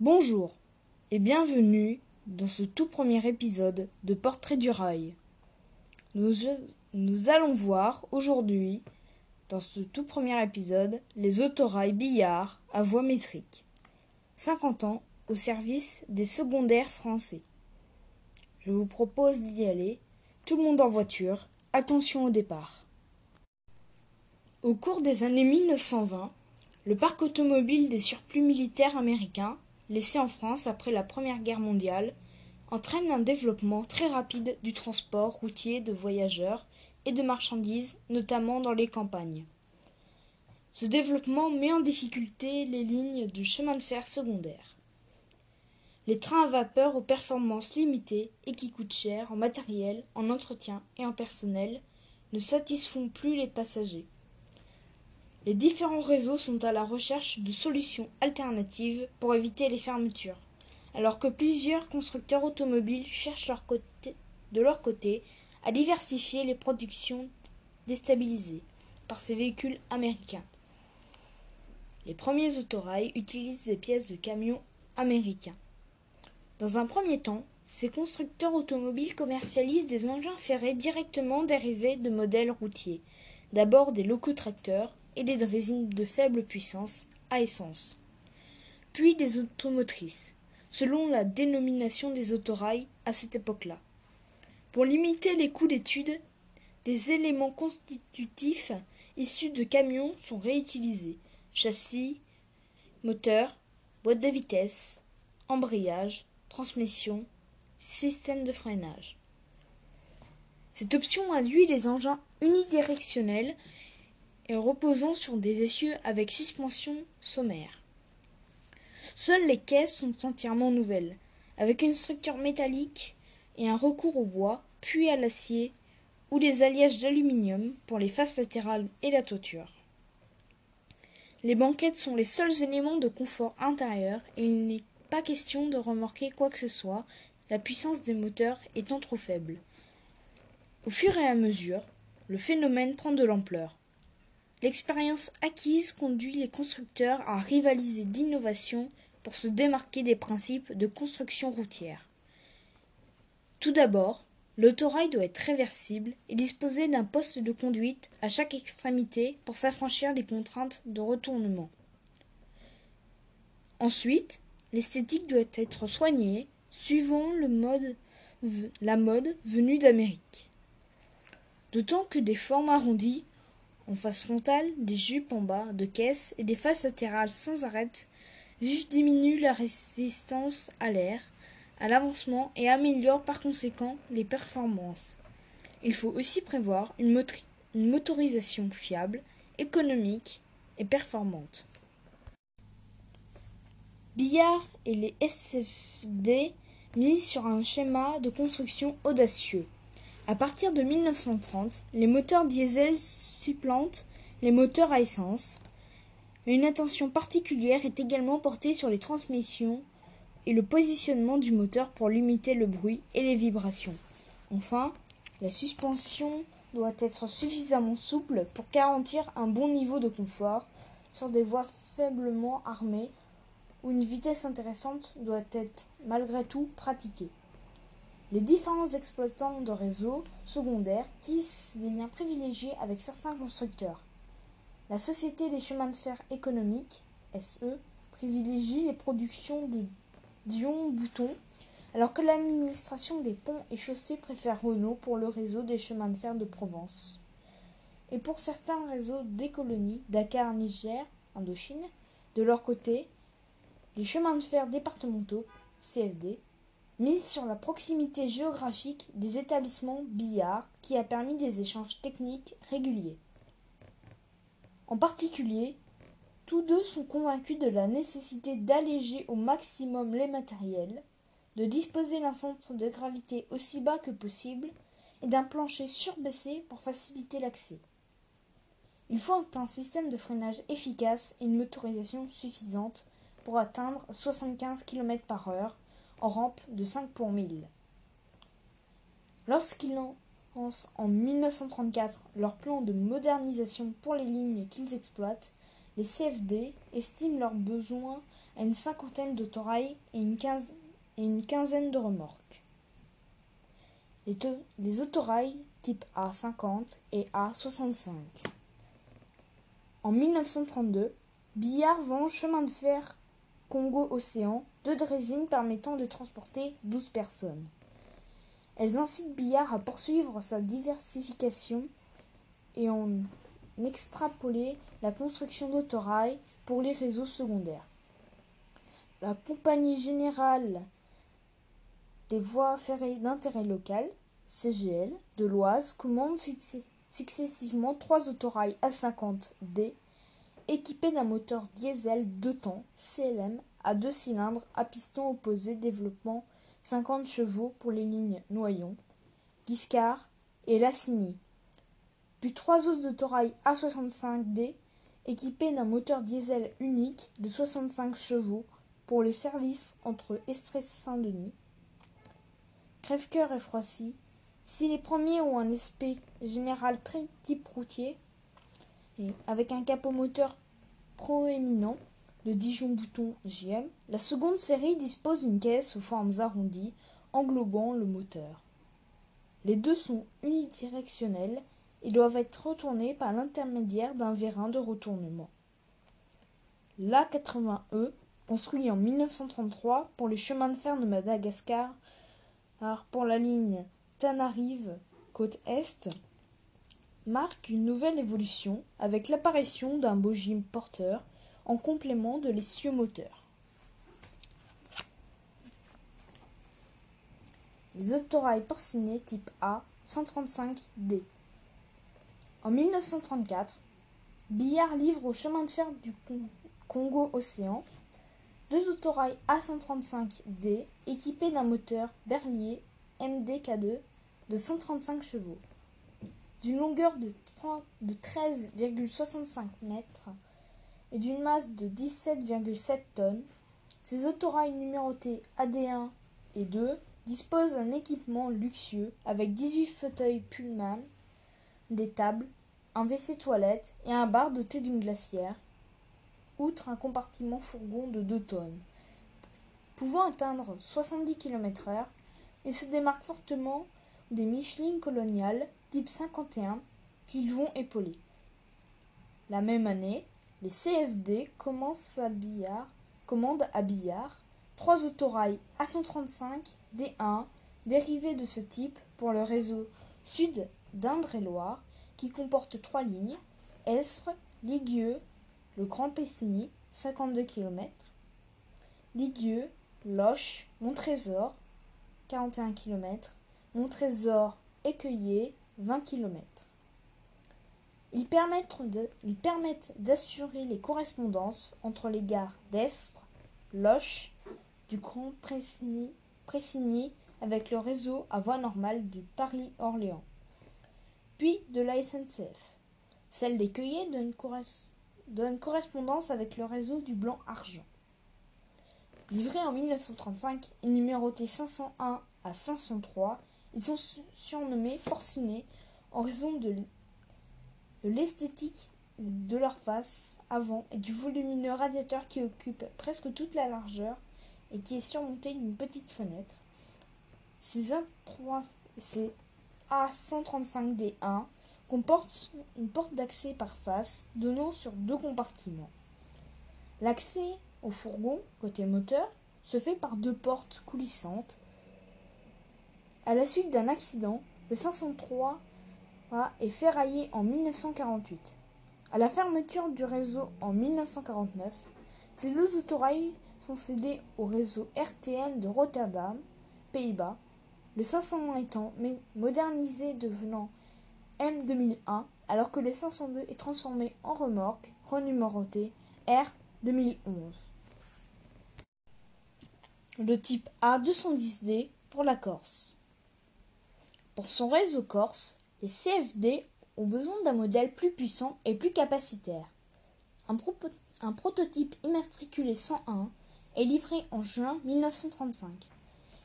Bonjour et bienvenue dans ce tout premier épisode de Portrait du rail. Nous, allons voir aujourd'hui, dans ce tout premier épisode, les autorails billards à voie métrique. 50 ans au service des secondaires français. Je vous propose d'y aller. Tout le monde en voiture. Attention au départ. Au cours des années 1920, le parc automobile des surplus militaires américains, laissé en France après la Première Guerre mondiale, entraîne un développement très rapide du transport routier de voyageurs et de marchandises, notamment dans les campagnes. Ce développement met en difficulté les lignes de chemin de fer secondaires. Les trains à vapeur aux performances limitées et qui coûtent cher en matériel, en entretien et en personnel ne satisfont plus les passagers. Les différents réseaux sont à la recherche de solutions alternatives pour éviter les fermetures, alors que plusieurs constructeurs automobiles cherchent de leur côté à diversifier les productions déstabilisées par ces véhicules américains. Les premiers autorails utilisent des pièces de camions américains. Dans un premier temps, ces constructeurs automobiles commercialisent des engins ferrés directement dérivés de modèles routiers, d'abord des locotracteurs, et des résines de faible puissance à essence, puis des automotrices, selon la dénomination des autorails à cette époque-là. Pour limiter les coûts d'étude, des éléments constitutifs issus de camions sont réutilisés châssis, moteur, boîte de vitesse, embrayage, transmission, système de freinage. Cette option induit les engins unidirectionnels et reposant sur des essieux avec suspension sommaire. Seules les caisses sont entièrement nouvelles, avec une structure métallique et un recours au bois, puis à l'acier ou des alliages d'aluminium pour les faces latérales et la toiture. Les banquettes sont les seuls éléments de confort intérieur et il n'est pas question de remorquer quoi que ce soit, la puissance des moteurs étant trop faible. Au fur et à mesure, le phénomène prend de l'ampleur. L'expérience acquise conduit les constructeurs à rivaliser d'innovation pour se démarquer des principes de construction routière. Tout d'abord, l'autorail doit être réversible et disposer d'un poste de conduite à chaque extrémité pour s'affranchir des contraintes de retournement. Ensuite, l'esthétique doit être soignée suivant la mode venue d'Amérique. D'autant que des formes arrondies en face frontale, des jupes en bas de caisse et des faces latérales sans arrêt vif diminuent la résistance à l'air, à l'avancement et améliorent par conséquent les performances. Il faut aussi prévoir une motorisation fiable, économique et performante. Billard et les SFD misent sur un schéma de construction audacieux. À partir de 1930, les moteurs diesel supplantent les moteurs à essence. Une attention particulière est également portée sur les transmissions et le positionnement du moteur pour limiter le bruit et les vibrations. Enfin, la suspension doit être suffisamment souple pour garantir un bon niveau de confort sur des voies faiblement armées où une vitesse intéressante doit être malgré tout pratiquée. Les différents exploitants de réseaux secondaires tissent des liens privilégiés avec certains constructeurs. La Société des chemins de fer économiques, SE, privilégie les productions de Dion Bouton, alors que l'administration des ponts et chaussées préfère Renault pour le réseau des chemins de fer de Provence. Et pour certains réseaux des colonies, Dakar, Niger, Indochine, de leur côté, les chemins de fer départementaux, CFD, mise sur la proximité géographique des établissements billards qui a permis des échanges techniques réguliers. En particulier, tous deux sont convaincus de la nécessité d'alléger au maximum les matériels, de disposer d'un centre de gravité aussi bas que possible et d'un plancher surbaissé pour faciliter l'accès. Il faut un système de freinage efficace et une motorisation suffisante pour atteindre 75 km par heure en rampe de 5 pour 1000. Lorsqu'ils lancent en 1934 leur plan de modernisation pour les lignes qu'ils exploitent, les CFD estiment leurs besoins à une cinquantaine d'autorails et une, quinzaine de remorques. Les, les autorails type A50 et A65. En 1932, Billard vend chemin de fer Congo-Océan deux drésines permettant de transporter 12 personnes. Elles incitent Billard à poursuivre sa diversification et en extrapoler la construction d'autorails pour les réseaux secondaires. La Compagnie générale des voies ferrées d'intérêt local, CGL, de l'Oise commande successivement trois autorails A50D équipés d'un moteur diesel deux temps CLM à deux cylindres à piston opposé développant 50 chevaux pour les lignes Noyon, Guiscard et Lassigny. Puis trois autres autorails A65D équipés d'un moteur diesel unique de 65 chevaux pour le service entre Estrée-Saint-Denis, Crèvecoeur et Froissy. Si les premiers ont un aspect général très type routier, avec un capot moteur proéminent, le Dijon Bouton JM, la seconde série dispose d'une caisse aux formes arrondies englobant le moteur. Les deux sont unidirectionnels et doivent être retournés par l'intermédiaire d'un vérin de retournement. L'A80E, construit en 1933 pour les chemins de fer de Madagascar, pour la ligne Tanarive côte Est, marque une nouvelle évolution avec l'apparition d'un bogie porteur en complément de l'essieu moteur. Les autorails porcinés type A 135D. En 1934, Billard livre au chemin de fer du Congo-Océan deux autorails A135D équipés d'un moteur Berlier MDK2 de 135 chevaux, d'une longueur de, de 13,65 mètres et d'une masse de 17,7 tonnes, ces autorails numérotés AD1 et 2 disposent d'un équipement luxueux avec 18 fauteuils Pullman, des tables, un WC toilette et un bar doté d'une glacière, outre un compartiment fourgon de 2 tonnes. Pouvant atteindre 70 km/h, il se démarque fortement des Michelin coloniales type 51 qu'ils vont épauler. La même année, les CFD commencent à Billard, commandent à Billard trois autorails A135 D1 dérivés de ce type pour le réseau sud d'Indre-et-Loire qui comporte trois lignes Esfre, Ligueux, le Grand Pessigny, 52 km, Ligueux, Loche, Montrésor, 41 km, Montrésor, Écueillé, 20 km. Ils permettent d'assurer les correspondances entre les gares d'Espre, Loche, du Grand Pressigny, avec le réseau à voie normale du Paris-Orléans, puis de la SNCF. Celle des Cueillets donne, correspondance avec le réseau du Blanc-Argent. Livrés en 1935 et numérotés 501 à 503, ils sont surnommés porcinés en raison de l'esthétique de leur face avant et du volumineux radiateur qui occupe presque toute la largeur et qui est surmonté d'une petite fenêtre. Ces, A135D1 comportent une porte d'accès par face donnant sur deux compartiments. L'accès au fourgon, côté moteur, se fait par deux portes coulissantes. À la suite d'un accident, le 503 est ferraillé en 1948. À la fermeture du réseau en 1949, ces deux autorails sont cédés au réseau RTM de Rotterdam, Pays-Bas, le 501 étant modernisé devenant M2001 alors que le 502 est transformé en remorque renuméroté R2011. Le type A210D pour la Corse. Pour son réseau corse, les CFD ont besoin d'un modèle plus puissant et plus capacitaire. Un, prototype immatriculé 101 est livré en juin 1935.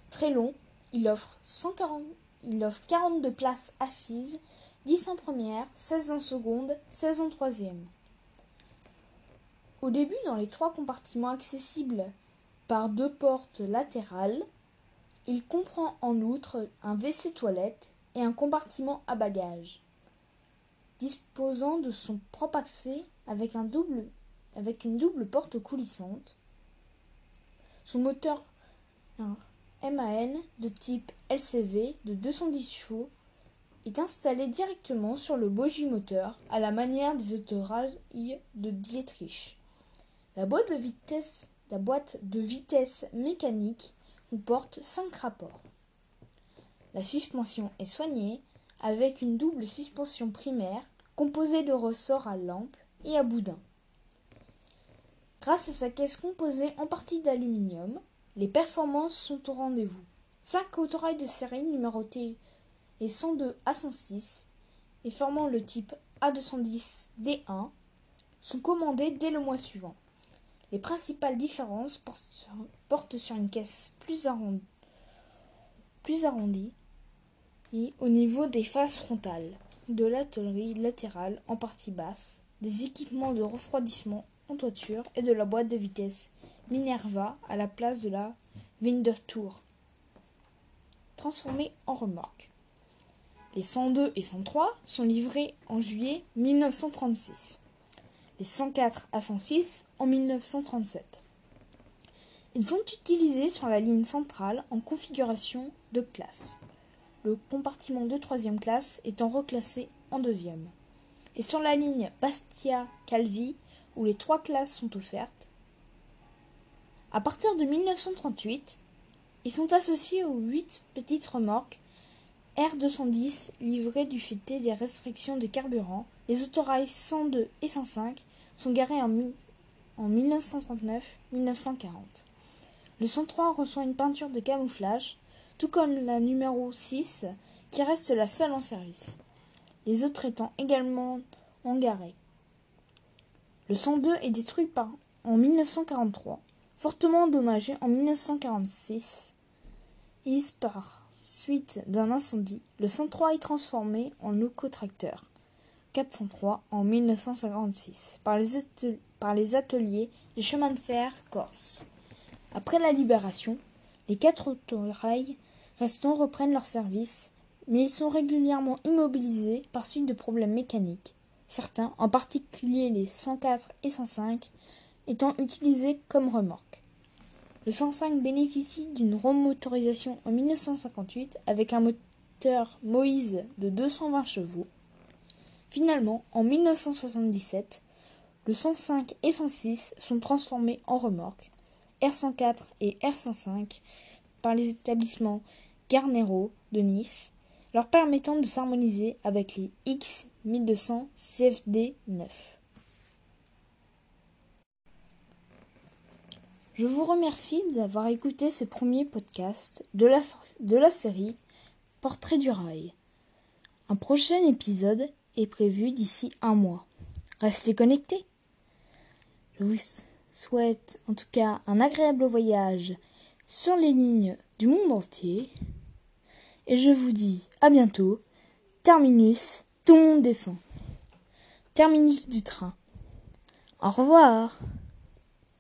Très long, il offre, 140, il offre 42 places assises, 10 en première, 16 en seconde, 16 en troisième. Au début, dans les trois compartiments accessibles par deux portes latérales, il comprend en outre un WC toilette et un compartiment à bagages, disposant de son propre accès avec, une double porte coulissante. Son moteur MAN de type LCV de 210 chevaux est installé directement sur le moteur à la manière des autorails de Dietrich. La boîte de vitesse, la boîte de vitesse mécanique comporte 5 rapports. La suspension est soignée avec une double suspension primaire composée de ressorts à lampe et à boudin. Grâce à sa caisse composée en partie d'aluminium, les performances sont au rendez-vous. 5 autorails de série numérotés et 102 A106 et formant le type A210 D1 sont commandés dès le mois suivant. Les principales différences portent sur, une caisse plus arrondie, et au niveau des faces frontales, de l'atelier latérale en partie basse, des équipements de refroidissement en toiture et de la boîte de vitesse Minerva à la place de la Winterthur, transformée en remorque. Les 102 et 103 sont livrés en juillet 1936. Les 104 à 106 en 1937. Ils sont utilisés sur la ligne centrale en configuration de classe. Le compartiment de troisième classe étant reclassé en deuxième. Et sur la ligne Bastia-Calvi, où les trois classes sont offertes, à partir de 1938, ils sont associés aux huit petites remorques R210 livrées du fait des restrictions de carburant. Les autorails 102 et 105 sont garés en, en 1939-1940. Le 103 reçoit une peinture de camouflage, tout comme la numéro 6 qui reste la seule en service. Les autres étant également engarés. Le 102 est détruit par, en 1943 Fortement endommagé en 1946, par suite d'un incendie, le 103 est transformé en locotracteur 403 en 1956 par les, ateliers des chemins de fer corse. Après la libération, les quatre autorails restants reprennent leur service, mais ils sont régulièrement immobilisés par suite de problèmes mécaniques. Certains, en particulier les 104 et 105, étant utilisé comme remorque. Le 105 bénéficie d'une remotorisation en 1958 avec un moteur Moïse de 220 chevaux. Finalement, en 1977, le 105 et 106 sont transformés en remorques R104 et R105 par les établissements Garnero de Nice, leur permettant de s'harmoniser avec les X1200 CFD 9. Je vous remercie d'avoir écouté ce premier podcast de la, de la série Portrait du rail. Un prochain épisode est prévu d'ici un mois. Restez connectés. Je vous souhaite en tout cas un agréable voyage sur les lignes du monde entier. Et je vous dis à bientôt. Terminus, tout le monde descend. Terminus du train. Au revoir.